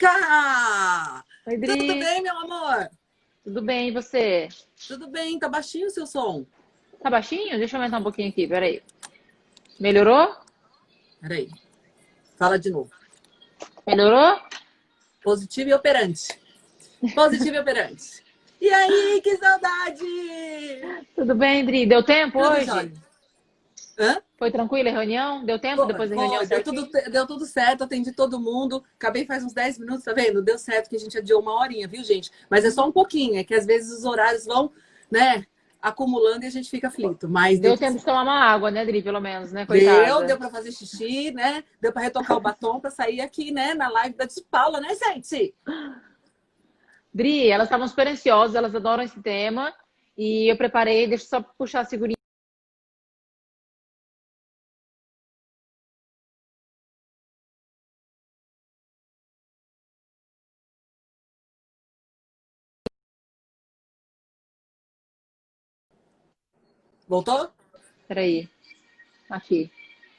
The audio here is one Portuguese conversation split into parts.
Drica! Oi, Tudo Dri. bem, meu amor? Tudo bem, e você? Tudo bem, tá baixinho o seu som. Tá baixinho? Deixa eu aumentar um pouquinho aqui, peraí. Melhorou? Peraí. Fala de novo. Melhorou? Positivo e operante. Positivo e operante. E aí, que saudade! Tudo bem, Dri? Deu tempo Tudo hoje? Hã? Foi tranquila a reunião? Deu tempo depois da reunião deu, tudo, deu tudo certo, atendi todo mundo. Acabei faz uns 10 minutos, tá vendo? Deu certo que a gente adiou uma horinha, viu, gente? Mas é só um pouquinho, é que às vezes os horários vão, né, acumulando e a gente fica aflito. Mas Deu deu, tempo de tomar uma água, né, Dri? Pelo menos, né, coitada? deu, deu pra fazer xixi, né? Deu pra retocar o batom pra sair aqui, né, na live da Paula, né, gente? Dri, elas estavam super ansiosas, elas adoram esse tema. E eu preparei, deixa eu só puxar a segurinha. Voltou? Peraí. Aqui.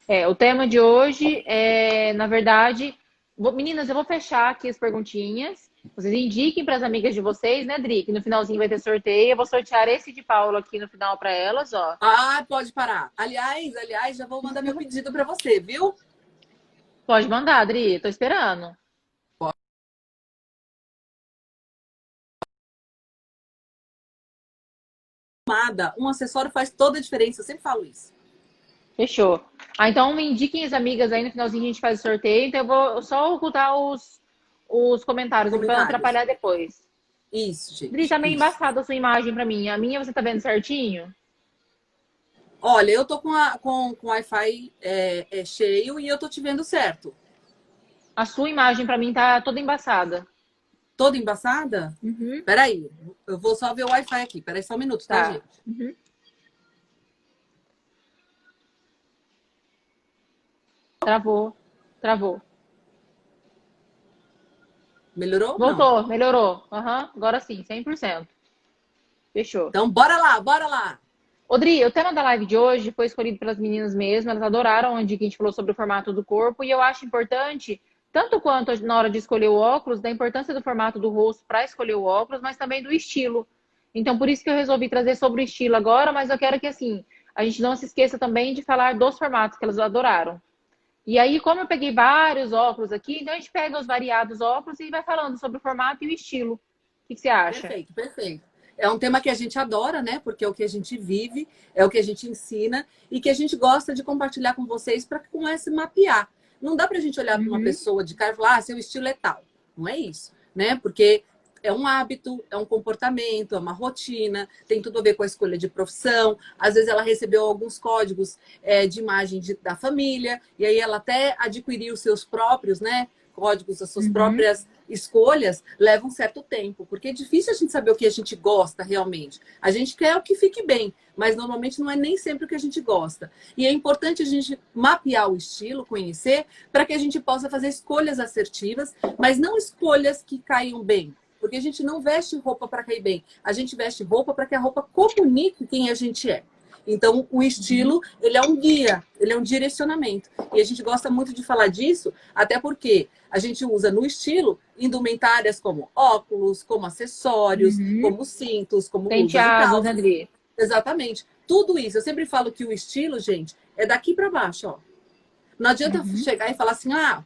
É, o tema de hoje é, na verdade, vou- meninas, eu vou fechar aqui as perguntinhas. Vocês indiquem para as amigas de vocês, né, Dri? Que no finalzinho vai ter sorteio. Eu vou sortear esse de Paulo aqui no final para elas, ó. Ah, pode parar. Aliás, aliás, já vou mandar meu pedido pra você, viu? Pode mandar, Dri. Tô esperando. Amada, um acessório faz toda a diferença, eu sempre falo isso. Fechou. Ah, então me indiquem as amigas aí no finalzinho a gente faz o sorteio. Então eu vou só ocultar os, os comentários, para Comentários. atrapalhar depois. Isso, gente. Dri, tá meio isso. embaçada a sua imagem para mim. A minha você tá vendo certinho? Olha, eu tô com, a, com, com o Wi-Fi é, é cheio e eu tô te vendo certo. A sua imagem para mim tá toda embaçada. Toda embaçada? Uhum. Peraí, eu vou só ver o Wi-Fi aqui. Peraí só um minuto, tá, Tá. gente? Uhum. Travou. Travou. Melhorou? Não. Voltou, melhorou. Aham, agora sim, 100%. Fechou. Então, bora lá, bora lá. Odri, o tema da live de hoje foi escolhido pelas meninas mesmo, elas adoraram onde que a gente falou sobre o formato do corpo e eu acho importante, tanto quanto na hora de escolher o óculos, da importância do formato do rosto para escolher o óculos, mas também do estilo. Então, por isso que eu resolvi trazer sobre o estilo agora, mas eu quero que, assim, a gente não se esqueça também de falar dos formatos que elas adoraram. E aí, como eu peguei vários óculos aqui, então a gente pega os variados óculos e vai falando sobre o formato e o estilo. O que, que você acha? Perfeito, perfeito. É um tema que a gente adora, né? Porque é o que a gente vive, é o que a gente ensina e que a gente gosta de compartilhar com vocês para que comece a mapear. Não dá para a gente olhar para uma Uhum. pessoa de cara e falar, ah, seu estilo é tal. Não é isso, né? Porque é um hábito, é um comportamento, é uma rotina, tem tudo a ver com a escolha de profissão. Às vezes ela recebeu alguns códigos é, de imagem de- da família, e aí ela até adquiriu os seus próprios, né? Códigos, as suas Uhum. próprias escolhas, leva um certo tempo, porque é difícil a gente saber o que a gente gosta realmente. A gente quer o que fique bem, mas normalmente não é nem sempre o que a gente gosta. E é importante a gente mapear o estilo, conhecer, para que a gente possa fazer escolhas assertivas, mas não escolhas que caiam bem. Porque a gente não veste roupa para cair bem. A gente veste roupa para que a roupa comunique quem a gente é. Então, o estilo, ele é um guia, ele é um direcionamento. E a gente gosta muito de falar disso, até porque a gente usa no estilo indumentárias como óculos, como acessórios, Uhum. como cintos, como Penteados, né, Dri? Exatamente. Tudo isso. Eu sempre falo que o estilo, gente, é daqui para baixo, ó. Não adianta Uhum. chegar e falar assim: "Ah,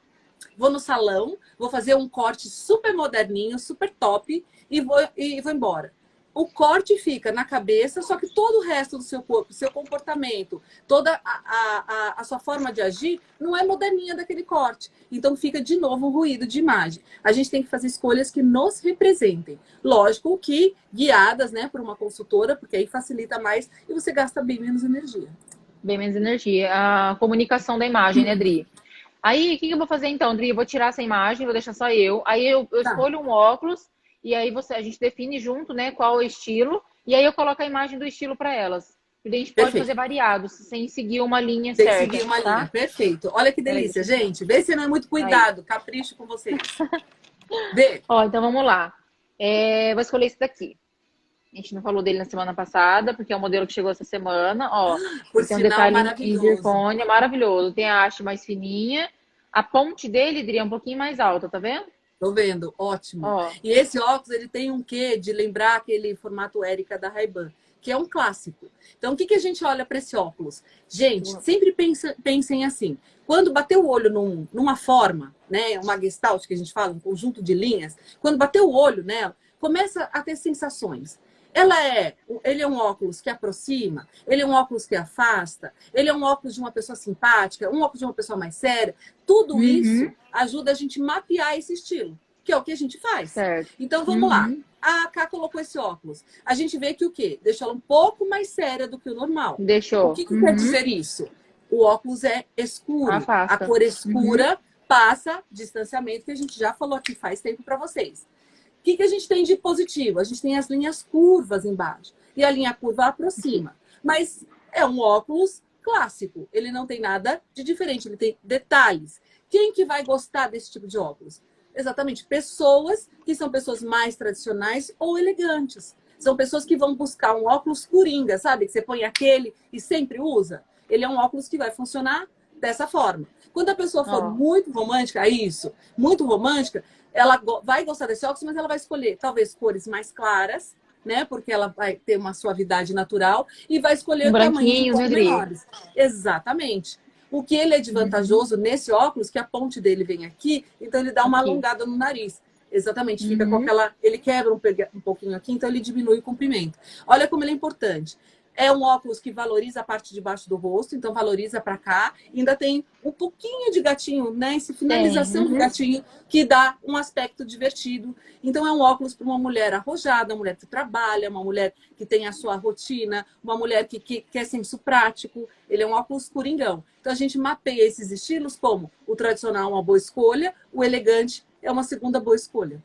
vou no salão, vou fazer um corte super moderninho, super top e vou e vou embora". O corte fica na cabeça, só que todo o resto do seu corpo, seu comportamento, toda a, a, a, sua forma de agir não é moderninha daquele corte. Então fica de novo um ruído de imagem. A gente tem que fazer escolhas que nos representem. Lógico que guiadas, né, por uma consultora, porque aí facilita mais e você gasta bem menos energia. Bem menos energia. A comunicação da imagem, né, Dri? Aí, o que, que eu vou fazer então, Dri? Eu vou tirar essa imagem, vou deixar só eu. Aí eu, eu Tá. escolho um óculos e aí você, a gente define junto, né, qual é o estilo. E aí eu coloco a imagem do estilo para elas. E a gente pode Perfeito. fazer variados, sem seguir uma linha que certa. seguir uma tá? linha. Perfeito. Olha que Peraí, delícia, gente. Vê se não é muito cuidado. Capricho com vocês. Vê. Ó, então vamos lá. É, vou escolher esse daqui. A gente não falou dele na semana passada, porque é o modelo que chegou essa semana. Ó, Por tem um detalhe em zircônia, maravilhoso. Tem a haste mais fininha. A ponte dele, Dri, é um pouquinho mais alta, tá vendo? Tô vendo, ótimo. Ó, E esse óculos, ele tem um quê de lembrar aquele formato Érica da Ray-Ban, que é um clássico. Então, o que, que a gente olha para esse óculos? Gente, sempre pensa, pensem assim. Quando bater o olho num- numa forma, né, uma gestalt que a gente fala, um conjunto de linhas, quando bater o olho nela, começa a ter sensações. Ela é, ele é um óculos que aproxima, ele é um óculos que afasta, ele é um óculos de uma pessoa simpática, um óculos de uma pessoa mais séria. Tudo Uhum. isso ajuda a gente mapear esse estilo, que é o que a gente faz. certo. Então vamos lá. Uhum. A Ká colocou esse óculos. A gente vê que o quê? Deixa ela um pouco mais séria do que o normal. Deixou. O que, que Uhum. quer dizer isso? O óculos é escuro. Afasta. A cor escura passa distanciamento, que a gente já falou aqui faz tempo para vocês. O que, que a gente tem de positivo? A gente tem as linhas curvas embaixo. E a linha curva aproxima. Mas é um óculos clássico. Ele não tem nada de diferente. Ele tem detalhes. Quem que vai gostar desse tipo de óculos? Exatamente, pessoas que são pessoas mais tradicionais ou elegantes. São pessoas que vão buscar um óculos coringa, sabe? Que você põe aquele e sempre usa. Ele é um óculos que vai funcionar dessa forma. Quando a pessoa for Ó. muito romântica, é isso, muito romântica, ela vai gostar desse óculos, mas ela vai escolher talvez cores mais claras, né? Porque ela vai ter uma suavidade natural e vai escolher Um tamanhos menores. Exatamente. O que ele é de vantajoso nesse óculos, que a ponte dele vem aqui, então ele dá uma Aqui. alongada no nariz. Exatamente, fica Uhum. com aquela. Ele quebra um, um pouquinho aqui, então ele diminui o comprimento. Olha como ele é importante. É um óculos que valoriza a parte de baixo do rosto, então valoriza para cá. Ainda tem um pouquinho de gatinho, né? Essa finalização Tem, do uhum. gatinho que dá um aspecto divertido. Então é um óculos para uma mulher arrojada, uma mulher que trabalha, uma mulher que tem a sua rotina, uma mulher que, que quer senso prático. Ele é um óculos coringão. Então a gente mapeia esses estilos como o tradicional é uma boa escolha, o elegante é uma segunda boa escolha.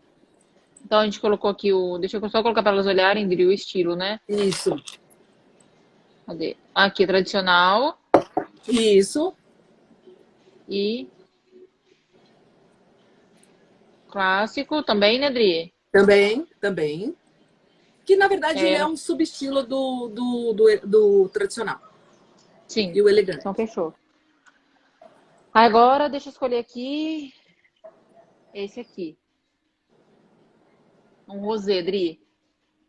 Então a gente colocou aqui o. Deixa eu só colocar para elas olharem, Dri, o estilo, né? Isso. Cadê? Aqui, tradicional Isso. e clássico também, né, Dri? Também, também. Que na verdade É. é um subestilo do, do, do, do tradicional Sim. e o elegante. Então fechou. Agora deixa eu escolher aqui esse aqui. Um rosé, Dri.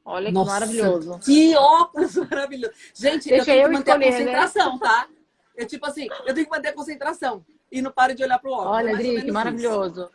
Olha que Nossa, maravilhoso. Que óculos maravilhoso. Gente, eu Deixa tenho eu que manter escolher, a né? concentração, tá? Eu, tipo assim, eu tenho que manter a concentração e não paro de olhar pro óculos. É Olha, mais ou Dri, menos que isso. maravilhoso.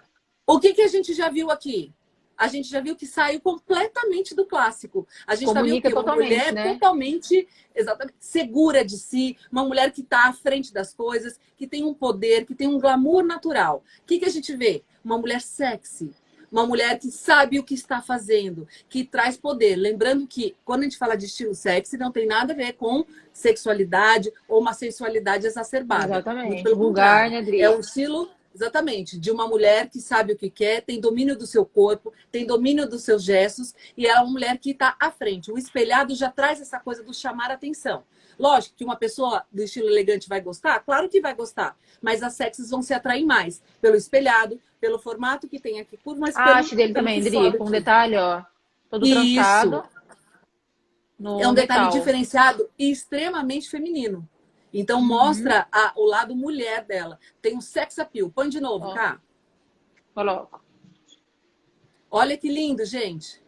O que, que a gente já viu aqui? A gente já viu que saiu completamente do clássico. A gente Comunica viu que uma mulher né? totalmente exatamente, segura de si, uma mulher que está à frente das coisas, que tem um poder, que tem um glamour natural. O que, que a gente vê? Uma mulher sexy. Uma mulher que sabe o que está fazendo, que traz poder. Lembrando que quando a gente fala de estilo sexy, não tem nada a ver com sexualidade ou uma sensualidade exacerbada. Exatamente. pelo Vulgar, né, Dri? É um estilo, exatamente, de uma mulher que sabe o que quer, tem domínio do seu corpo, tem domínio dos seus gestos, e é uma mulher que está à frente. O espelhado já traz essa coisa do chamar atenção. Lógico que uma pessoa do estilo elegante vai gostar, claro que vai gostar, mas as sexys vão se atrair mais pelo espelhado, pelo formato que tem aqui por mais A haste dele também, Dri, com um detalhe, ó. Todo Isso. trancado. No É um detalhe metal. diferenciado e extremamente feminino. Então Uhum. mostra a- o lado mulher dela. Tem um sex appeal. Põe de novo, Ó. cá. Coloco. Olha que lindo, gente.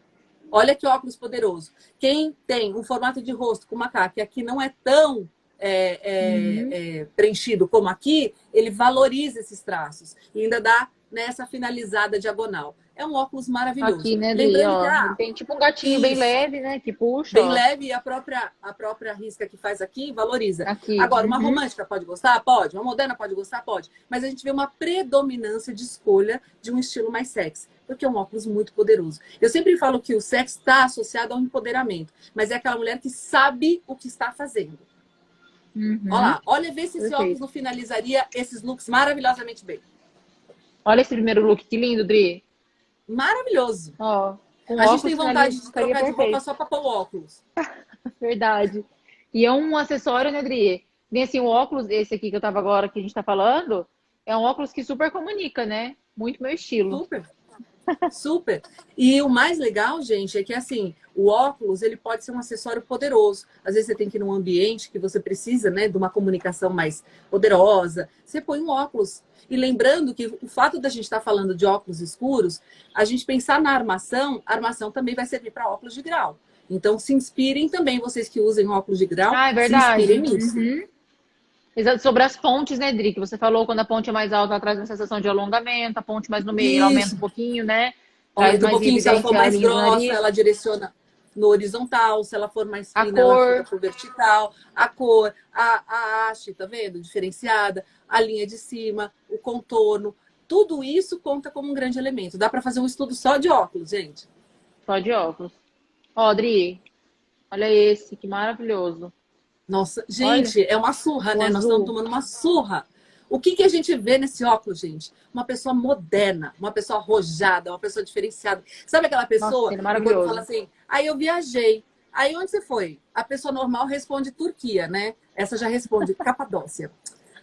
Olha que óculos poderoso. Quem tem um formato de rosto com macaco que aqui não é tão é, é, Uhum. é, preenchido como aqui, ele valoriza esses traços e ainda dá nessa finalizada diagonal. É um óculos maravilhoso. Aqui, né? Lembrando Ó, que tem tipo um gatinho bem isso. leve, né? Que puxa. bem ó. leve e a própria, a própria risca que faz aqui valoriza. Aqui. Agora, uma Uhum. romântica pode gostar? Pode. Uma moderna pode gostar? Pode. Mas a gente vê uma predominância de escolha de um estilo mais sexy, porque é um óculos muito poderoso. Eu sempre falo que o sexo está associado ao empoderamento, mas é aquela mulher que sabe o que está fazendo. Uhum. Olha lá, olha, vê se esse Perfeito. óculos não finalizaria esses looks maravilhosamente bem. Olha esse primeiro look, que lindo, Dri. Maravilhoso. Ó, a gente tem vontade de trocar de roupa só para pôr o óculos. Verdade. E é um acessório, né, Dri? Tem assim, o óculos, esse aqui que eu tava agora, que a gente tá falando, é um óculos que super comunica, né? Muito meu estilo. Super. Super. E o mais legal, gente, é que assim, o óculos, ele pode ser um acessório poderoso. Às vezes você tem que ir num ambiente que você precisa, né, de uma comunicação mais poderosa. Você põe um óculos. E lembrando que o fato da gente estar tá falando de óculos escuros, a gente pensar na armação, a armação também vai servir para óculos de grau. Então, se inspirem também, vocês que usem óculos de grau. Ah, é verdade. Se inspirem nisso. Uhum. Exato, sobre as pontes, né, Dri? Que você falou, quando a ponte é mais alta, ela traz uma sensação de alongamento, a ponte mais no meio aumenta um pouquinho, né? Aumenta um pouquinho, se ela for mais grossa, ela direciona no horizontal, se ela for mais fina, ela fica pro vertical, a cor, a, a haste, tá vendo? Diferenciada, a linha de cima, o contorno, tudo isso conta como um grande elemento. Dá para fazer um estudo só de óculos, gente. Só de óculos. Ó, Dri, olha esse, que maravilhoso. Nossa, gente, olha, é uma surra, né? Azul. Nós estamos tomando uma surra. O que, que a gente vê nesse óculos, gente? Uma pessoa moderna, uma pessoa arrojada, uma pessoa diferenciada. Sabe aquela pessoa Nossa, que fala assim, aí eu viajei. Aí onde você foi? A pessoa normal responde Turquia, né? Essa já responde Capadócia.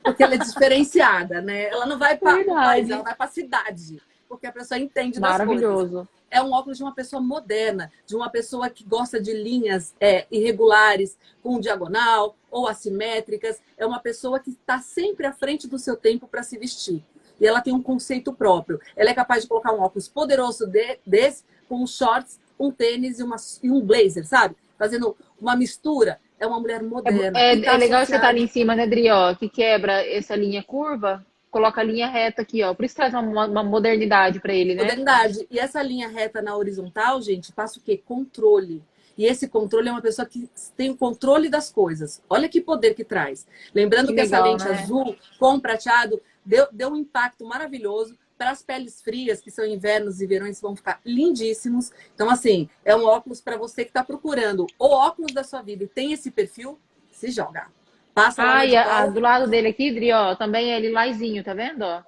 Porque ela é diferenciada, né? Ela não vai para país, ela vai para a cidade. Porque a pessoa entende das Maravilhoso. É um óculos de uma pessoa moderna, de uma pessoa que gosta de linhas é, irregulares, com diagonal ou assimétricas. É uma pessoa que está sempre à frente do seu tempo para se vestir. E ela tem um conceito próprio. Ela é capaz de colocar um óculos poderoso de, desse com shorts, um tênis e, uma, e um blazer, sabe? Fazendo uma mistura. É uma mulher moderna. É, é, tá é legal você estar tá ali em cima, né, Dri? Ó, que quebra essa linha curva coloca a linha reta aqui, ó. Por isso traz uma, uma modernidade para ele, né? Modernidade. E essa linha reta na horizontal, gente, passa o quê? Controle. E esse controle é uma pessoa que tem o controle das coisas. Olha que poder que traz. Lembrando que, que legal, essa lente né? azul com prateado deu, deu um impacto maravilhoso para as peles frias, que são invernos e verões, vão ficar lindíssimos. Então, assim, é um óculos para você que está procurando o óculos da sua vida e tem esse perfil, se joga. Passa ah, e a, do lado dele aqui, Dri, ó, também é lilazinho, tá vendo? Ó?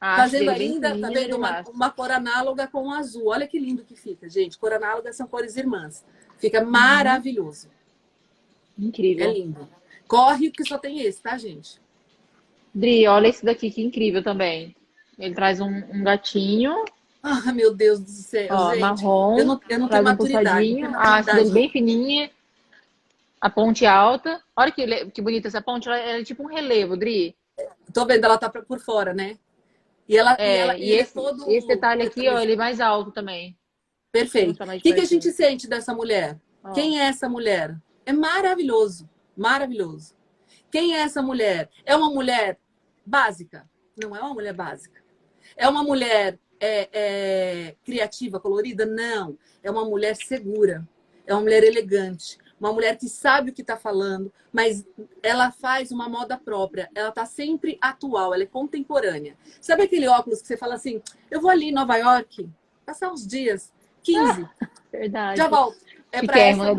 Fazendo ainda, tá vendo? Uma, uma, cor análoga com o azul. Olha que lindo que fica, gente. Cor análoga são cores irmãs. Fica uhum. maravilhoso. Incrível. É lindo. Corre que só tem esse, tá, gente? Dri, olha esse daqui que incrível também. Ele traz um, um gatinho. Ah, meu Deus do céu, ó, gente. Marrom. Eu não, eu não tenho um maturidade. A haste dele bem fininha a ponte alta. Olha que, que bonita essa ponte, ela é tipo um relevo, Dri. Tô vendo, ela tá por fora, né? E ela, é, e, ela, e, e esse, é todo... esse detalhe aqui, ó, ele é mais alto também. Perfeito. O que, que a gente sente dessa mulher? Oh. Quem é essa mulher? É maravilhoso, maravilhoso. Quem é essa mulher? É uma mulher básica? Não é uma mulher básica. É uma mulher é, é, criativa, colorida? Não. É uma mulher segura. É uma mulher elegante uma mulher que sabe o que está falando, mas ela faz uma moda própria, ela está sempre atual, ela é contemporânea. Sabe aquele óculos que você fala assim, eu vou ali em Nova York, passar uns dias, 15, ah, verdade. já volto. É para essa...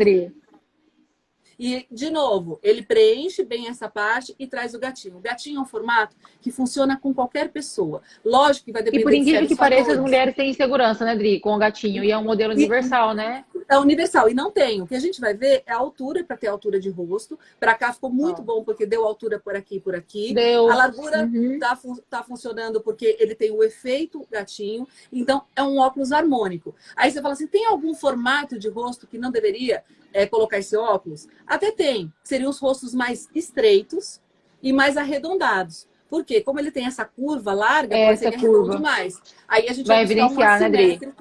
E, de novo, ele preenche bem essa parte e traz o gatinho. O gatinho é um formato que funciona com qualquer pessoa. Lógico que vai depender E por incrível que pareça, as mulheres têm insegurança, né, Dri? Com o gatinho. E é um modelo universal, e, né? É universal. E não tem. O que a gente vai ver é a altura, para ter altura de rosto. Para cá ficou muito oh. bom, porque deu altura por aqui e por aqui. Deu. A largura uhum. tá, tá funcionando porque ele tem o efeito gatinho. Então, é um óculos harmônico. Aí você fala assim, tem algum formato de rosto que não deveria é, colocar esse óculos? Até tem. Seriam os rostos mais estreitos e mais arredondados. Por quê? Como ele tem essa curva larga, essa pode ser curva. demais. Aí a gente vai, vai evidenciar, né, Dri?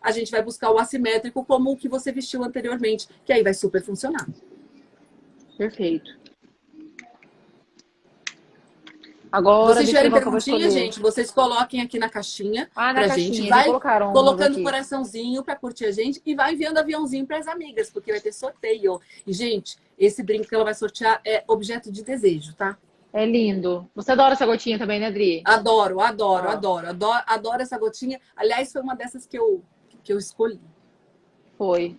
a gente vai buscar o assimétrico como o que você vestiu anteriormente, que aí vai super funcionar. Perfeito. Agora, vocês tiverem perguntinha, gente, vocês coloquem aqui na caixinha ah, na pra caixinha, gente. Vai colocando coraçãozinho para curtir a gente e vai enviando aviãozinho para as amigas, porque vai ter sorteio. E, gente, esse brinco que ela vai sortear é objeto de desejo, tá? É lindo. Você adora essa gotinha também, né, Adri? Adoro, adoro, ah. adoro, adoro, adoro essa gotinha. Aliás, foi uma dessas que eu que eu escolhi. Foi.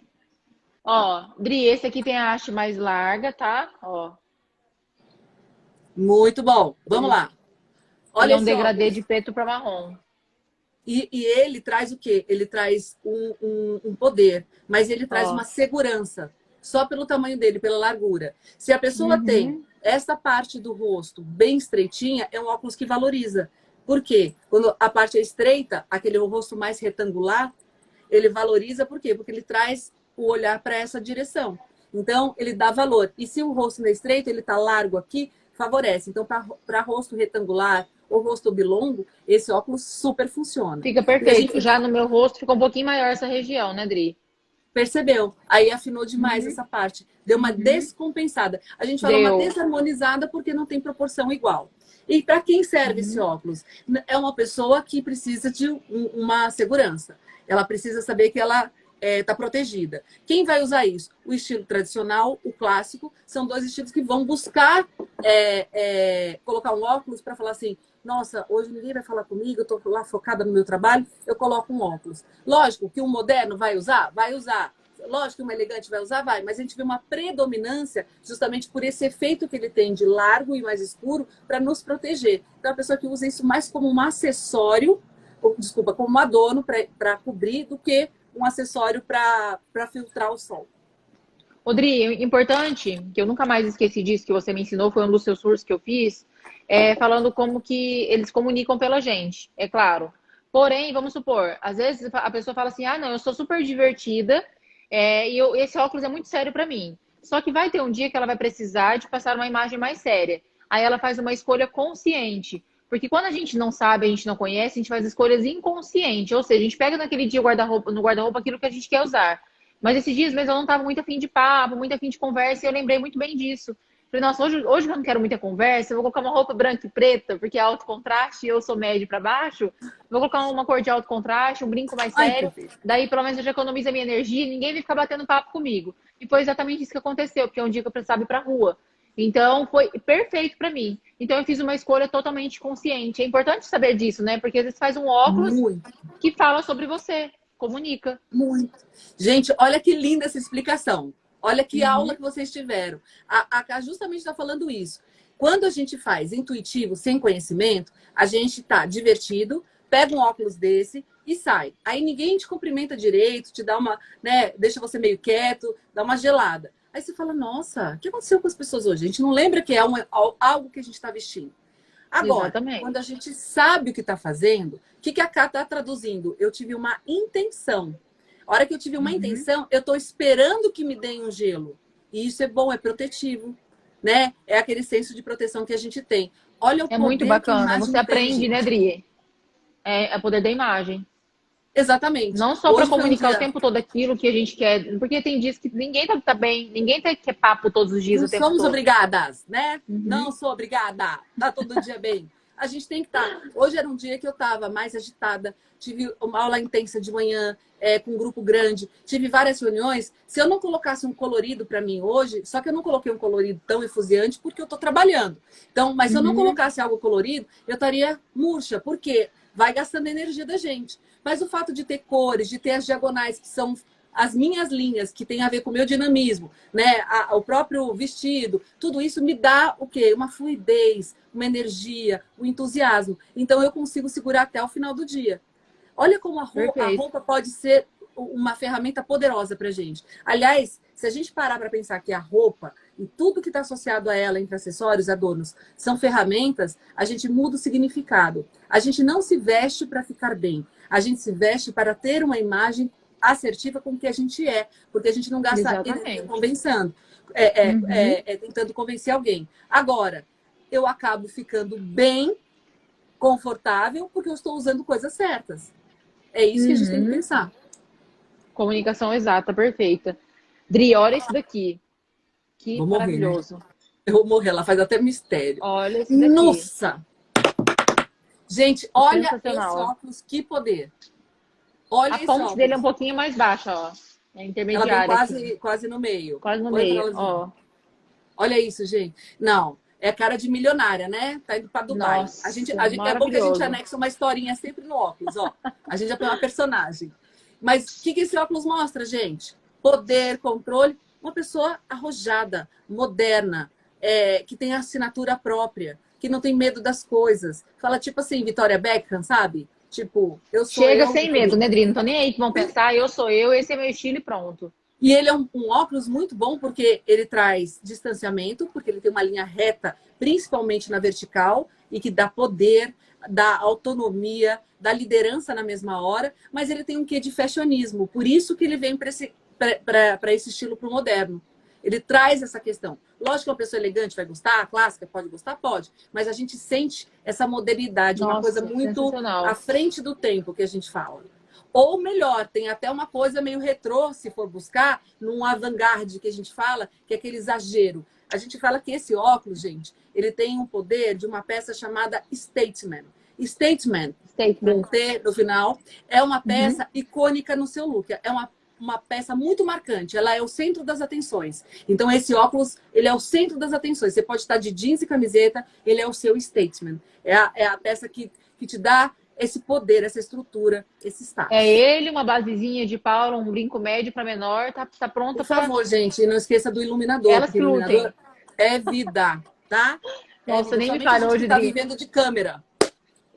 Ó, Dri, esse aqui tem a haste mais larga, tá? Ó. Muito bom. Vamos lá. Olha é um degradê óculos. de preto para marrom. E, e, ele traz o quê? Ele traz um, um, um poder, mas ele traz uma segurança. Só pelo tamanho dele, pela largura. Se a pessoa uhum. tem essa parte do rosto bem estreitinha, é um óculos que valoriza Por quê? Quando a parte é estreita, aquele rosto mais retangular, ele valoriza por quê? Porque ele traz o olhar para essa direção. Então, ele dá valor. E se o rosto não é estreito, ele está largo aqui, favorece. Então, para rosto retangular ou rosto bilongo, esse óculos super funciona. Fica perfeito. Gente... Já no meu rosto ficou um pouquinho maior essa região, né, Dri? Percebeu? Aí afinou demais uhum. essa parte. Deu uma uhum. descompensada. A gente fala Deu. uma desarmonizada porque não tem proporção igual. E para quem serve uhum. esse óculos? É uma pessoa que precisa de uma segurança. Ela precisa saber que ela está é, tá protegida. Quem vai usar isso? O estilo tradicional, o clássico, são dois estilos que vão buscar é, é, colocar um óculos para falar assim: nossa, hoje ninguém vai falar comigo, eu estou lá focada no meu trabalho, eu coloco um óculos. Lógico que um moderno vai usar? Vai usar. Lógico que um elegante vai usar? Vai. Mas a gente vê uma predominância justamente por esse efeito que ele tem de largo e mais escuro para nos proteger. Então, a pessoa que usa isso mais como um acessório, ou, desculpa, como um adorno para cobrir, do que um acessório para filtrar o sol. Rodri, importante, que eu nunca mais esqueci disso, que você me ensinou, foi um dos seus cursos que eu fiz, é, falando como que eles comunicam pela gente, é claro. Porém, vamos supor, às vezes a pessoa fala assim, ah, não, eu sou super divertida é, e eu, esse óculos é muito sério para mim. Só que vai ter um dia que ela vai precisar de passar uma imagem mais séria. Aí ela faz uma escolha consciente. Porque quando a gente não sabe, a gente não conhece, a gente faz escolhas inconscientes. Ou seja, a gente pega naquele dia guarda no guarda-roupa aquilo que a gente quer usar. Mas esses dias mesmo eu não estava muito afim de papo, muito afim de conversa, e eu lembrei muito bem disso. Falei, nossa, hoje, hoje eu não quero muita conversa, eu vou colocar uma roupa branca e preta, porque é alto contraste e eu sou médio para baixo. Vou colocar uma cor de alto contraste, um brinco mais sério. Ai, daí, pelo menos, eu já economizo a minha energia e ninguém vai ficar batendo papo comigo. E foi exatamente isso que aconteceu, porque é um dia que eu precisava ir pra rua. Então, foi perfeito para mim. Então, eu fiz uma escolha totalmente consciente. É importante saber disso, né? Porque às vezes faz um óculos Muito. que fala sobre você, comunica. Muito. Gente, olha que linda essa explicação. Olha que uhum. aula que vocês tiveram. A, a justamente está falando isso. Quando a gente faz intuitivo, sem conhecimento, a gente tá divertido, pega um óculos desse e sai. Aí ninguém te cumprimenta direito, te dá uma, né, deixa você meio quieto, dá uma gelada. Aí você fala, nossa, o que aconteceu com as pessoas hoje? A gente não lembra que é uma, algo que a gente está vestindo. Agora, Exatamente. quando a gente sabe o que está fazendo, o que, que a Cá está traduzindo? Eu tive uma intenção. A hora que eu tive uma uhum. intenção, eu estou esperando que me deem um gelo. E isso é bom, é protetivo. Né? É aquele senso de proteção que a gente tem. Olha o É muito bacana. Você aprende, né, Dri? É, é poder da imagem. Exatamente. Não só para comunicar o tempo todo aquilo que a gente quer, porque tem dias que ninguém tá, tá bem, ninguém tá, quer papo todos os dias. Não somos todo. obrigadas, né? Uhum. Não sou obrigada. Tá todo dia bem a gente tem que estar. Tá. Hoje era um dia que eu estava mais agitada, tive uma aula intensa de manhã, é, com um grupo grande, tive várias reuniões. Se eu não colocasse um colorido para mim hoje, só que eu não coloquei um colorido tão efusiante porque eu estou trabalhando. Então, mas se eu não uhum. colocasse algo colorido, eu estaria murcha, porque vai gastando energia da gente. Mas o fato de ter cores, de ter as diagonais que são as minhas linhas, que tem a ver com o meu dinamismo, né? A, o próprio vestido, tudo isso me dá o quê? Uma fluidez, uma energia, um entusiasmo. Então eu consigo segurar até o final do dia. Olha como a roupa, a roupa pode ser uma ferramenta poderosa para gente. Aliás, se a gente parar para pensar que a roupa e tudo que está associado a ela, entre acessórios, adornos, são ferramentas, a gente muda o significado. A gente não se veste para ficar bem. A gente se veste para ter uma imagem assertiva com o que a gente é, porque a gente não gasta energia convencendo, é, é, uhum. é, é, tentando convencer alguém. Agora, eu acabo ficando bem, confortável, porque eu estou usando coisas certas. É isso que a gente tem que uhum. pensar. Comunicação exata, perfeita. Dri, olha isso daqui. Que vou maravilhoso. Morrer, né? Eu vou morrer, ela faz até mistério. Olha isso daqui. Nossa! Gente, olha esse óculos, que poder. Olha a ponte dele é um pouquinho mais baixa, ó. É intermediária. Ela vem quase, quase no meio. Quase no meio, ó. Olha isso, gente. Não, é cara de milionária, né? Tá indo para Dubai. Nossa, a gente, a gente, é bom que a gente anexa uma historinha sempre no óculos, ó. A gente já tem uma personagem. Mas o que, que esse óculos mostra, gente? Poder, controle. Uma pessoa arrojada, moderna, é, que tem assinatura própria, que não tem medo das coisas. Fala tipo assim, Vitória Beckham, sabe? Tipo, eu sou Chega eu, sem medo, né, Dri? Não tô nem aí que vão pensar, eu sou eu, esse é meu estilo e pronto. E ele é um, um, óculos muito bom porque ele traz distanciamento, porque ele tem uma linha reta, principalmente na vertical, e que dá poder. da autonomia, da liderança na mesma hora, mas ele tem um quê de fashionismo. Por isso que ele vem para esse, esse estilo pro moderno. Ele traz essa questão. Lógico que uma pessoa elegante vai gostar, clássica pode gostar, pode, mas a gente sente essa modernidade, Nossa, uma coisa muito à frente do tempo que a gente fala. Ou melhor, tem até uma coisa meio retrô, se for buscar, num avant-garde que a gente fala, que é aquele exagero. A gente fala que esse óculos, gente, ele tem um poder de uma peça chamada Statement. com T no final, é uma peça uhum. icônica no seu look. É uma, uma peça muito marcante. Ela é o centro das atenções. Então, esse óculos, ele é o centro das atenções. Você pode estar de jeans e camiseta, ele é o seu Statesman. É a, é a peça que, que te dá esse poder, essa estrutura, esse status. É ele, uma basezinha de Paulo, um brinco médio para menor, tá, tá pronta Por favor, pra... gente, não esqueça do iluminador. Elas iluminador é vida, tá? Nossa, é, nem me falou hoje. Tá vivendo de câmera.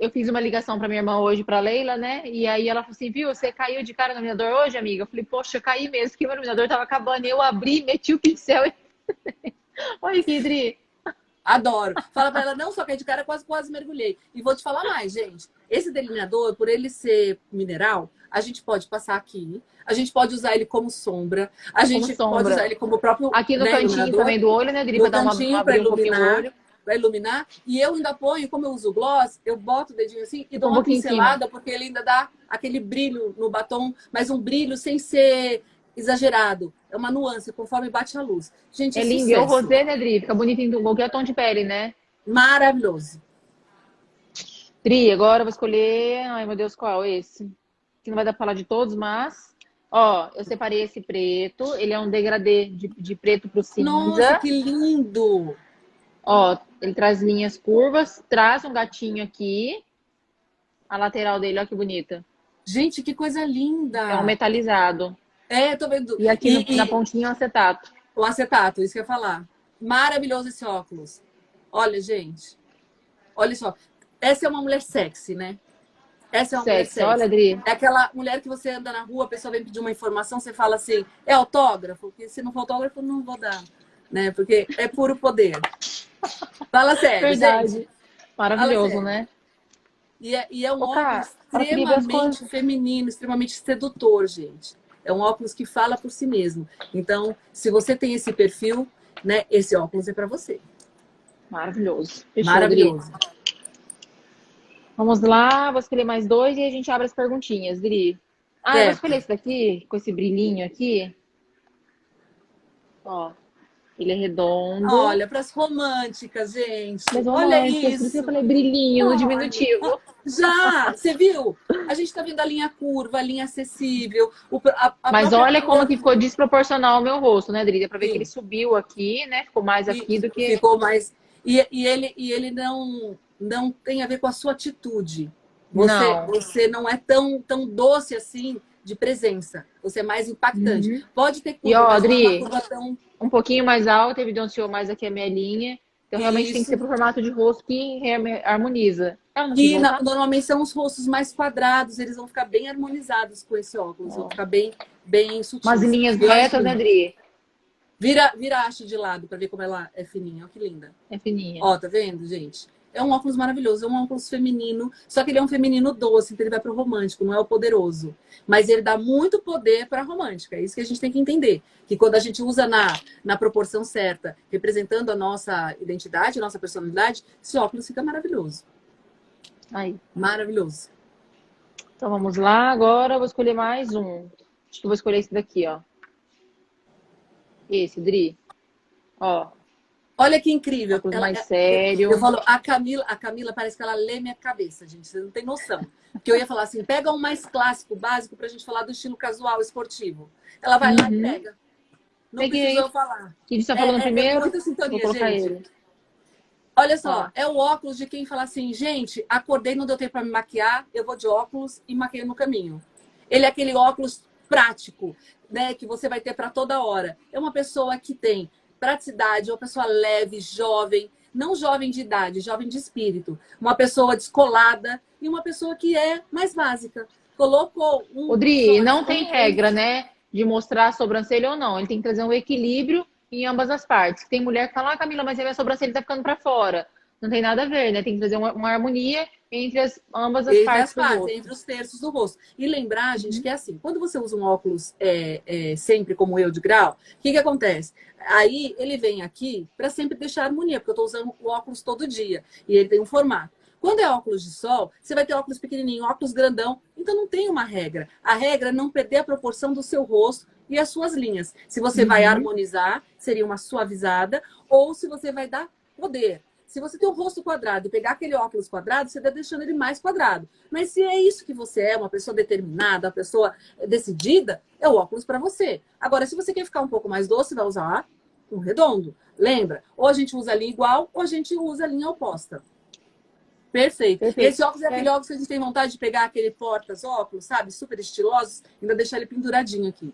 Eu fiz uma ligação para minha irmã hoje, para Leila, né? E aí ela falou assim: viu, você caiu de cara no iluminador hoje, amiga? Eu falei, poxa, eu caí mesmo, que o iluminador tava acabando. E eu abri, meti o pincel e. Oi, Kidri. Adoro. Fala pra ela, não, só que de cara quase quase mergulhei. E vou te falar mais, gente. Esse delineador, por ele ser mineral, a gente pode passar aqui, a gente pode usar ele como sombra, a gente pode usar ele como próprio. Aqui no né, cantinho também do olho, né, Dri? Pra dar uma, uma pra iluminar. Um para iluminar. E eu ainda ponho, como eu uso gloss, eu boto o dedinho assim e dou um uma pincelada, porque ele ainda dá aquele brilho no batom, mas um brilho sem ser exagerado. É uma nuance, conforme bate a luz. Gente, é lindo. E o rosé, né, Dri? Fica bonito em qualquer tom de pele, né? Maravilhoso. Dri, agora eu vou escolher... Ai, meu Deus, qual esse? Que não vai dar pra falar de todos, mas... Ó, eu separei esse preto. Ele é um degradê de, de preto pro cinza. Nossa, que lindo! Ó, ele traz linhas curvas. Traz um gatinho aqui. A lateral dele, ó que bonita. Gente, que coisa linda! É um metalizado. É, tô vendo. E aqui e, no, na pontinha o acetato. O acetato, isso que eu ia falar. Maravilhoso esse óculos. Olha, gente. Olha só. Essa é uma mulher sexy, né? Essa é uma sexy. mulher sexy. Olha, Adri. É aquela mulher que você anda na rua, a pessoa vem pedir uma informação, você fala assim, é autógrafo? Porque se não for autógrafo, não vou dar. Né? Porque é puro poder. Fala sério, Verdade. gente. Maravilhoso, né? E é, e é um Ô, óculos extremamente feminino, extremamente sedutor, gente. É um óculos que fala por si mesmo. Então, se você tem esse perfil, né, esse óculos é para você. Maravilhoso. Fechou, Maravilhoso. Dri. Vamos lá, vou escolher mais dois e a gente abre as perguntinhas, Dri. Ah, é. eu vou escolher esse daqui, com esse brilhinho aqui. Ó, ele é redondo. Olha, para as românticas, gente. Mas Olha isso. Eu falei brilhinho no diminutivo. Já, você viu? A gente está vendo a linha curva, a linha acessível. O, a, a Mas olha como que ficou desproporcional o meu rosto, né, Drida? Para ver Sim. que ele subiu aqui, né? Ficou mais aqui do que. Ficou mais. E, e, ele, e ele não, não tem a ver com a sua atitude. Você não, você não é tão, tão doce assim de presença. Você é mais impactante. Uhum. Pode ter curva, e, ó, Adri, tão... um pouquinho mais alta, evidenciou mais aqui a minha linha. Então, realmente Isso. tem que ser pro formato de rosto que harmoniza. E na, normalmente são os rostos mais quadrados, eles vão ficar bem harmonizados com esse óculos, vão ficar bem, bem sutis. Umas linhas retas, né, Adri? Vira, vira a haste de lado para ver como ela é fininha. Olha que linda. É fininha. Ó, tá vendo, gente? É um óculos maravilhoso, é um óculos feminino, só que ele é um feminino doce, então ele vai para o romântico, não é o poderoso. Mas ele dá muito poder para a romântica. É isso que a gente tem que entender. Que quando a gente usa na, na proporção certa, representando a nossa identidade, a nossa personalidade, esse óculos fica maravilhoso. Aí. Maravilhoso. Então vamos lá, agora eu vou escolher mais um. Acho que eu vou escolher esse daqui, ó. Esse, Dri. Ó, Olha que incrível. Ela, mais é, sério. Eu, eu falo, a Camila, a Camila parece que ela lê minha cabeça, gente. Você não tem noção. Porque eu ia falar assim, pega um mais clássico, básico, pra gente falar do estilo casual, esportivo. Ela vai uhum. lá e uhum. pega. Não Peguei. precisou falar. Que a gente tá falando é, primeiro. É muita sintonia, gente. Ele. Olha só, é o óculos de quem fala assim, gente, acordei, não deu tempo para me maquiar, eu vou de óculos e maqueio no caminho. Ele é aquele óculos prático, né, que você vai ter para toda hora. É uma pessoa que tem praticidade, uma pessoa leve, jovem, não jovem de idade, jovem de espírito, uma pessoa descolada e uma pessoa que é mais básica. Colocou um. Odri, não tem regra, né? De mostrar a sobrancelha ou não. Ele tem que trazer um equilíbrio em ambas as partes. Tem mulher que fala, ah, Camila, mas a minha sobrancelha tá ficando para fora. Não tem nada a ver, né? Tem que trazer uma, uma harmonia entre as, ambas as entre partes, as partes entre os terços do rosto. E lembrar, gente, uhum. que é assim, quando você usa um óculos é, é, sempre como eu de grau, o que, que acontece? Aí ele vem aqui para sempre deixar harmonia, porque eu estou usando o óculos todo dia e ele tem um formato. Quando é óculos de sol, você vai ter óculos pequenininho, óculos grandão. Então não tem uma regra. A regra é não perder a proporção do seu rosto e as suas linhas. Se você uhum. vai harmonizar, seria uma suavizada, ou se você vai dar poder. Se você tem o rosto quadrado e pegar aquele óculos quadrado, você está deixando ele mais quadrado. Mas se é isso que você é, uma pessoa determinada, uma pessoa decidida, é o óculos para você. Agora, se você quer ficar um pouco mais doce, vai usar um redondo. Lembra? Ou a gente usa a linha igual, ou a gente usa a linha oposta. Perfeito. Perfeito. Esse óculos é aquele é. óculos que a gente tem vontade de pegar aquele portas óculos, sabe? Super estilosos, ainda deixar ele penduradinho aqui.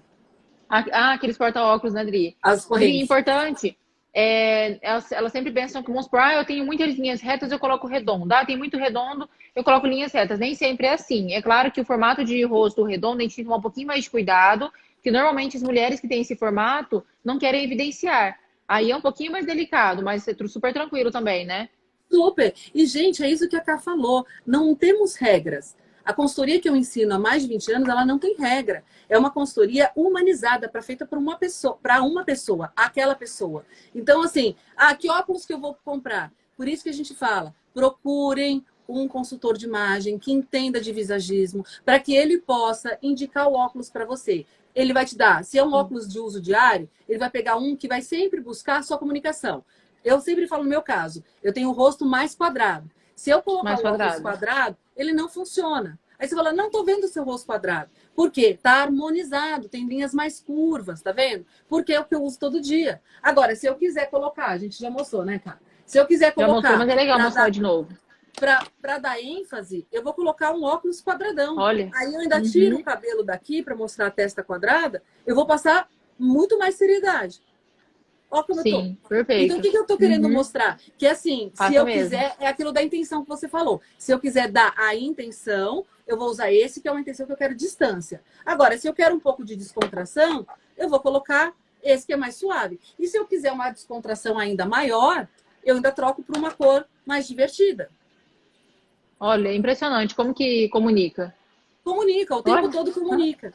Ah, aqueles porta-óculos, né, Adri? As correntes. Adri, importante. É, elas, elas, sempre pensam que, vamos supor, ah, eu tenho muitas linhas retas, eu coloco redondo. Ah, tem muito redondo, eu coloco linhas retas. Nem sempre é assim. É claro que o formato de rosto redondo, a gente tem que tomar um pouquinho mais de cuidado, que normalmente as mulheres que têm esse formato não querem evidenciar. Aí é um pouquinho mais delicado, mas é super tranquilo também, né? Super. E, gente, é isso que a Ká falou. Não temos regras. A consultoria que eu ensino há mais de 20 anos, ela não tem regra. É uma consultoria humanizada, para feita por uma pessoa, para uma pessoa, aquela pessoa. Então, assim, ah, que óculos que eu vou comprar? Por isso que a gente fala, procurem um consultor de imagem que entenda de visagismo, para que ele possa indicar o óculos para você. Ele vai te dar, se é um óculos de uso diário, ele vai pegar um que vai sempre buscar a sua comunicação. Eu sempre falo no meu caso, eu tenho o rosto mais quadrado. Se eu colocar mais o quadrado. quadrado, ele não funciona. Aí você fala, não estou vendo o seu rosto quadrado. Por quê? Está harmonizado, tem linhas mais curvas, tá vendo? Porque é o que eu uso todo dia. Agora, se eu quiser colocar, a gente já mostrou, né, cara? Se eu quiser colocar. Já mostrou, mas é legal mostrar dar, de novo. Para dar ênfase, eu vou colocar um óculos quadradão. Olha. Aí eu ainda uhum. tiro o cabelo daqui para mostrar a testa quadrada. Eu vou passar muito mais seriedade. Olha como Sim, eu tô. Perfeito. Então, o que, que eu tô querendo uhum. mostrar? Que assim, Faça se eu mesmo. quiser, é aquilo da intenção que você falou. Se eu quiser dar a intenção, eu vou usar esse, que é uma intenção que eu quero distância. Agora, se eu quero um pouco de descontração, eu vou colocar esse que é mais suave. E se eu quiser uma descontração ainda maior, eu ainda troco por uma cor mais divertida. Olha, é impressionante. Como que comunica? Comunica, o tempo Olha. todo comunica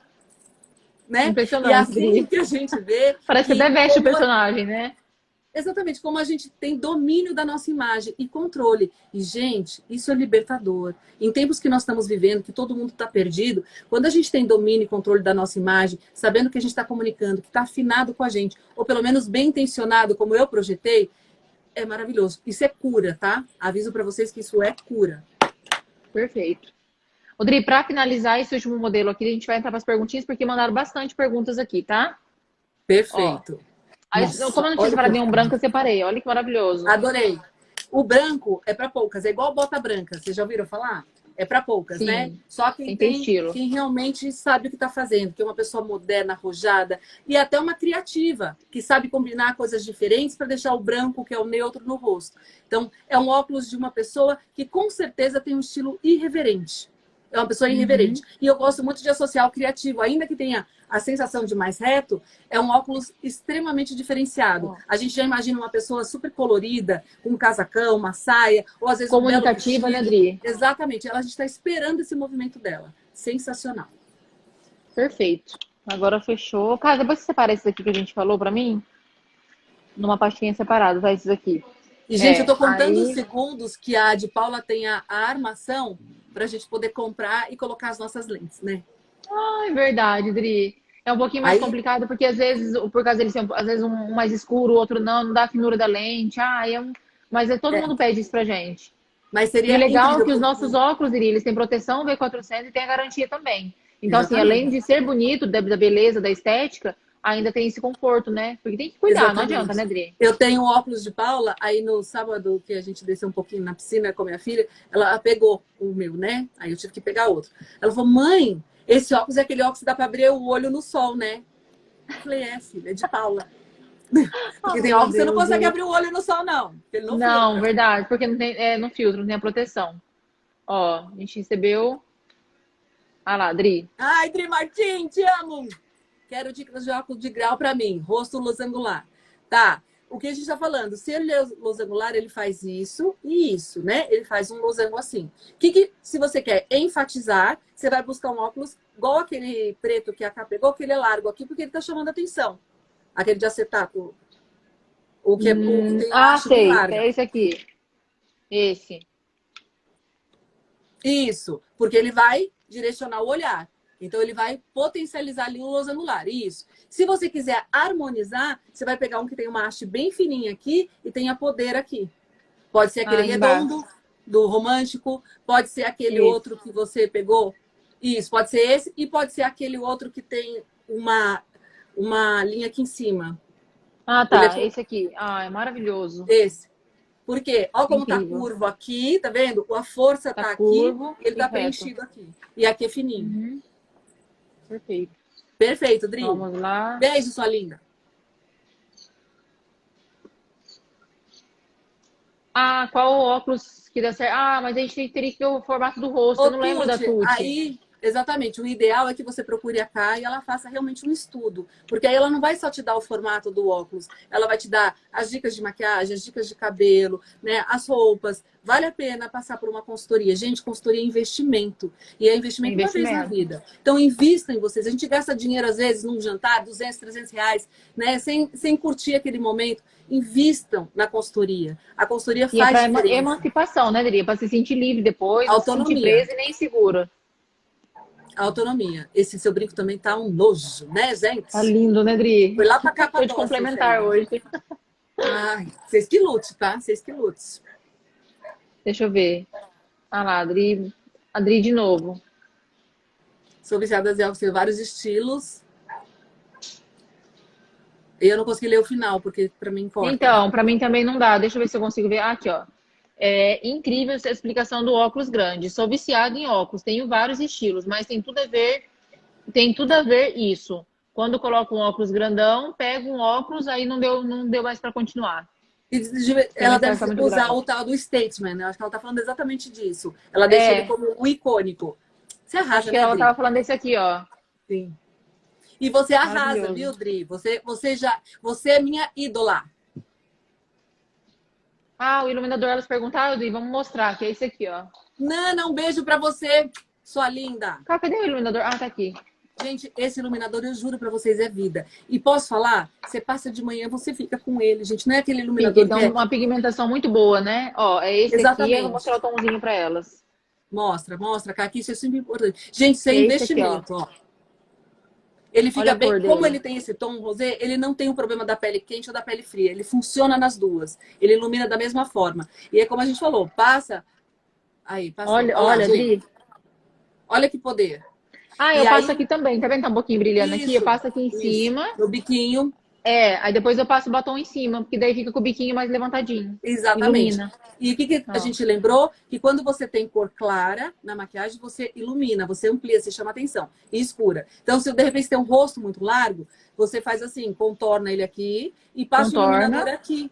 né? Impressionante. E assim que a gente vê. Parece que, que até veste o personagem, né? Exatamente, como a gente tem domínio da nossa imagem e controle. E, gente, isso é libertador. Em tempos que nós estamos vivendo, que todo mundo está perdido, quando a gente tem domínio e controle da nossa imagem, sabendo que a gente está comunicando, que está afinado com a gente, ou pelo menos bem intencionado, como eu projetei, é maravilhoso. Isso é cura, tá? Aviso para vocês que isso é cura. Perfeito. Rodrigo, para finalizar esse último modelo aqui, a gente vai entrar para as perguntinhas, porque mandaram bastante perguntas aqui, tá? Perfeito. Aí, Nossa, como eu não tinha separado nenhum branco, eu separei. Olha que maravilhoso. Adorei. O branco é para poucas, é igual bota branca. Vocês já ouviram falar? É para poucas, Sim, né? Só quem tem, estilo. quem realmente sabe o que está fazendo, que é uma pessoa moderna, arrojada e até uma criativa, que sabe combinar coisas diferentes para deixar o branco, que é o neutro, no rosto. Então, é um óculos de uma pessoa que com certeza tem um estilo irreverente é uma pessoa irreverente. Uhum. E eu gosto muito de associar o criativo, ainda que tenha a sensação de mais reto, é um óculos extremamente diferenciado. A gente já imagina uma pessoa super colorida, com um casacão, uma saia, ou às vezes comunicativa, um né, Adri? Exatamente. Ela, a gente está esperando esse movimento dela. Sensacional. Perfeito. Agora fechou. Cara, depois você separa esse daqui que a gente falou para mim, numa pastinha separada, vai esses aqui. E, gente, é, eu tô contando aí... os segundos que a de Paula tem a, a armação para a gente poder comprar e colocar as nossas lentes, né? Ah, é verdade, Dri. É um pouquinho mais Aí... complicado, porque às vezes, por causa deles, às vezes um mais escuro, o outro não, não dá a finura da lente. Ah, é um... Mas é, todo é. mundo pede isso pra gente. Mas seria e legal que os nossos óculos, Dri, eles têm proteção V400 e tem a garantia também. Então, Exatamente. assim, além de ser bonito, da beleza, da estética, ainda tem esse conforto, né? Porque tem que cuidar, Exatamente. não adianta, né, Dri? Eu tenho óculos de Paula, aí no sábado que a gente desceu um pouquinho na piscina com a minha filha, ela pegou o meu, né? Aí eu tive que pegar outro. Ela falou, mãe, esse óculos é aquele óculos que dá pra abrir o olho no sol, né? Eu falei, é, filha, é de Paula. Porque oh, tem óculos que você não consegue Deus. abrir o olho no sol, não. Não, não filtra. verdade, porque não tem, é, no filtro, não tem a proteção. Ó, a gente recebeu. Ah lá, Dri. Ai, Dri Martins, te amo! Quero dicas de óculos de grau para mim. Rosto luz angular. Tá. o que a gente está falando? Se ele é losangular, ele faz isso e isso, né? Ele faz um losango assim. Que, que se você quer enfatizar, você vai buscar um óculos igual aquele preto que a capa pegou, que ele é largo aqui, porque ele está chamando atenção. Aquele de acetato. O que é hum, tem Ah, sei. É esse aqui. Esse. Isso, porque ele vai direcionar o olhar. Então, ele vai potencializar ali o losangular. Isso. Se você quiser harmonizar, você vai pegar um que tem uma haste bem fininha aqui e tenha poder aqui. Pode ser aquele ah, redondo do romântico, pode ser aquele Isso. outro que você pegou. Isso, pode ser esse e pode ser aquele outro que tem uma, uma linha aqui em cima. Ah, tá. É... Esse aqui. Ah, é maravilhoso. Esse. Por quê? Olha como tá Incrível. tá curvo aqui, tá vendo? A força tá, tá curvo, aqui, ele tá preenchido aqui. E aqui é fininho. Uhum. Perfeito. Perfeito, Dri. Vamos lá. Beijo, sua linda. Ah, qual óculos que dá certo? Ah, mas a gente teria que ter o formato do rosto. Ô, eu não lembro da Tuti. Aí, Exatamente. O ideal é que você procure a Kai e ela faça realmente um estudo. Porque aí ela não vai só te dar o formato do óculos, ela vai te dar as dicas de maquiagem, as dicas de cabelo, né? As roupas. Vale a pena passar por uma consultoria. Gente, consultoria é investimento. E é investimento, investimento. uma vez na vida. Então, invista em vocês. A gente gasta dinheiro, às vezes, num jantar, 200, 300 reais, né? Sem, sem curtir aquele momento. Invistam na consultoria. A consultoria e é faz é diferença. emancipação, né, Deria? Para se sentir livre depois, Autonomia. não se sentir presa e nem segura autonomia. Esse seu brinco também tá um nojo, né, gente? Tá lindo, né, Dri? Foi lá pra capa Foi de complementar hoje. Ai, vocês que lute, tá? Vocês que lute. Deixa eu ver. Ah lá, Adri, Adri de novo. Sou viciada em vários estilos. E eu não consegui ler o final, porque para mim importa. Então, para mim também não dá. Deixa eu ver se eu consigo ver. Ah, aqui, ó. É incrível essa explicação do óculos grande. Sou viciada em óculos, tenho vários estilos, mas tem tudo a ver, tem tudo a ver isso. Quando coloco um óculos grandão, pego um óculos, aí não deu, não deu mais para continuar. Ela deve usar o tal do statement, né? Acho que ela tá falando exatamente disso. Ela deixa é. ele como o icônico. Você arrasa, Acho que né, ela estava falando desse aqui, ó. Sim. E você arrasa, viu, Dri? Você, você já, você é minha ídola. Ah, o iluminador, elas perguntaram, e vamos mostrar, que é esse aqui, ó. Nana, um beijo pra você, sua linda. Cadê o iluminador? Ah, tá aqui. Gente, esse iluminador, eu juro pra vocês, é vida. E posso falar? Você passa de manhã, você fica com ele, gente. Não é aquele iluminador Fica, então, é... uma pigmentação muito boa, né? Ó, é esse Exatamente. aqui, eu vou mostrar o tomzinho pra elas. Mostra, mostra, Aqui isso é sempre importante. Gente, isso é, é investimento, aqui, ó. ó. Ele fica Olha bem. Como ele tem esse tom rosé, ele não tem o problema da pele quente ou da pele fria. Ele funciona nas duas. Ele ilumina da mesma forma. E é como a gente falou, passa. Aí, passa. Olha, olha, olha, olha que poder. Ah, eu e passo aí... aqui também. Tá vendo? Tá um pouquinho brilhando isso, aqui. Eu passo aqui em isso. cima. No biquinho. É, aí depois eu passo o batom em cima, porque daí fica com o biquinho mais levantadinho. Exatamente. Ilumina. E o que, que a gente lembrou? Que quando você tem cor clara na maquiagem, você ilumina, você amplia, você chama atenção. E escura. Então, se de repente tem um rosto muito largo, você faz assim, contorna ele aqui e passa contorna. o iluminador aqui.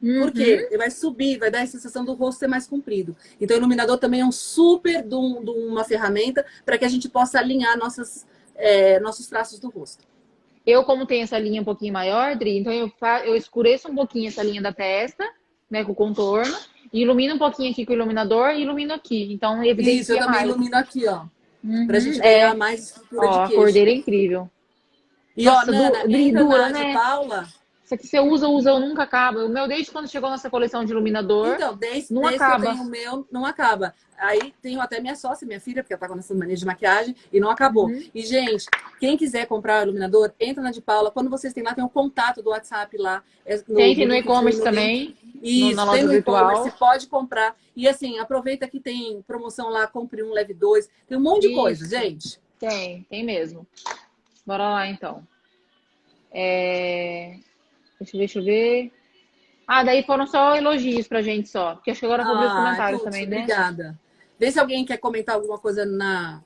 Uhum. Por quê? Ele vai subir, vai dar a sensação do rosto ser mais comprido. Então, o iluminador também é um super de, de uma ferramenta para que a gente possa alinhar nossas, é, nossos traços do rosto. Eu, como tenho essa linha um pouquinho maior, Dri, então eu, eu escureço um pouquinho essa linha da testa, né, com o contorno, e ilumino um pouquinho aqui com o iluminador e ilumino aqui. Então, evidencia Isso, eu também mais. ilumino aqui, ó. Uhum, pra gente ganhar é. mais estrutura ó, de queixo. a cor dele é incrível. E, Nossa, ó, Nana, Dri, dura, né? Paula isso aqui você usa, usa, nunca acaba. O meu, desde quando chegou nossa coleção de iluminador, então, desde, não desde acaba. Que eu tenho o meu, não acaba. Aí tenho até minha sócia, minha filha, porque ela tá com essa mania de maquiagem e não acabou. Uhum. E, gente, quem quiser comprar o iluminador, entra na de Paula. Quando vocês têm lá, tem o um contato do WhatsApp lá. É no, tem, tem no e-commerce também. Isso, no, tem no e-commerce, pode comprar. E assim, aproveita que tem promoção lá, compre um, leve dois. Tem um monte de Isso. coisa, gente. Tem, tem mesmo. Bora lá, então. É... Deixa, deixa eu ver. Ah, daí foram só elogios pra gente só. Porque acho que agora eu vou ver os ah, comentários também, né? Obrigada. Vê se alguém quer comentar alguma coisa na.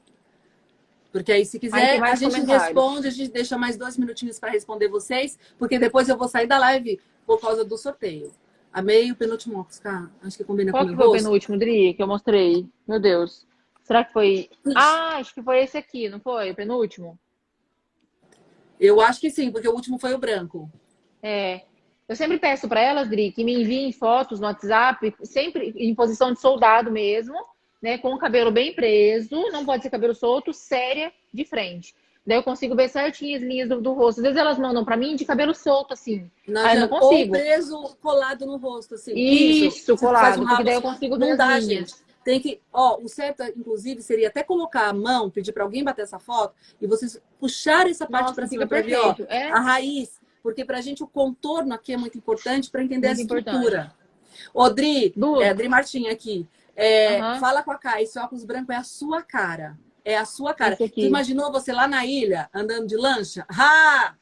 Porque aí, se quiser, a gente responde, a gente deixa mais dois minutinhos para responder vocês, porque depois eu vou sair da live por causa do sorteio. Amei o penúltimo Oscar. Acho que combina Qual com o Qual foi o penúltimo, Dri, que eu mostrei? Meu Deus. Será que foi. Ah, acho que foi esse aqui, não foi? O penúltimo? Eu acho que sim, porque o último foi o branco. É. Eu sempre peço para elas, Dri, que me enviem fotos no WhatsApp, sempre em posição de soldado mesmo, né? Com o cabelo bem preso, não pode ser cabelo solto, séria, de frente. Daí eu consigo ver certinho as linhas do, do rosto. Às vezes elas mandam para mim de cabelo solto, assim. Não, Aí eu não consigo. Ou preso, colado no rosto, assim. Isso, Você colado, um porque daí eu consigo ver Não dá, linhas. gente. Tem que, ó, o certo, inclusive, seria até colocar a mão, pedir para alguém bater essa foto e vocês puxar essa parte para cima ver, ó, perfeito. É, a raiz, porque pra gente o contorno aqui é muito importante para entender Muito a estrutura. Odri, é, Adri Martim aqui. É. Fala com a Kai, esse óculos branco é a sua cara. É a sua cara. Tu imaginou você lá na ilha, andando de lancha? Ah!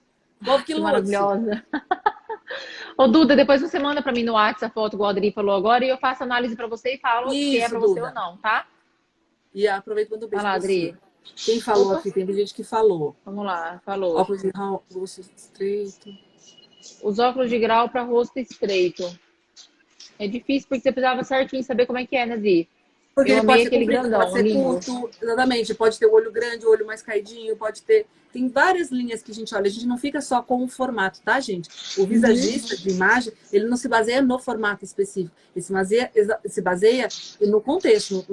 Povo que maravilhosa. Ô, Duda, depois você manda para mim no WhatsApp a foto, igual a Adri falou agora, e eu faço análise para você e falo se é Isso, para você ou não, tá? E aproveita quando beijo pra Adri. você. Quem falou Opa. aqui? Tem gente que falou. Vamos lá, falou. Óculos de rosto estreito. Os óculos de grau para rosto estreito. É difícil porque você precisava certinho saber como é que é, né, Dri? Porque Eu ele pode ser aquele comprido, grandão, pode ser lindo. curto, exatamente. Pode ter o olho grande, o olho mais caidinho, pode ter. Tem várias linhas que a gente olha. A gente não fica só com o formato, tá, gente? O visagista de imagem, ele não se baseia no formato específico. Ele se baseia, se baseia no contexto, no,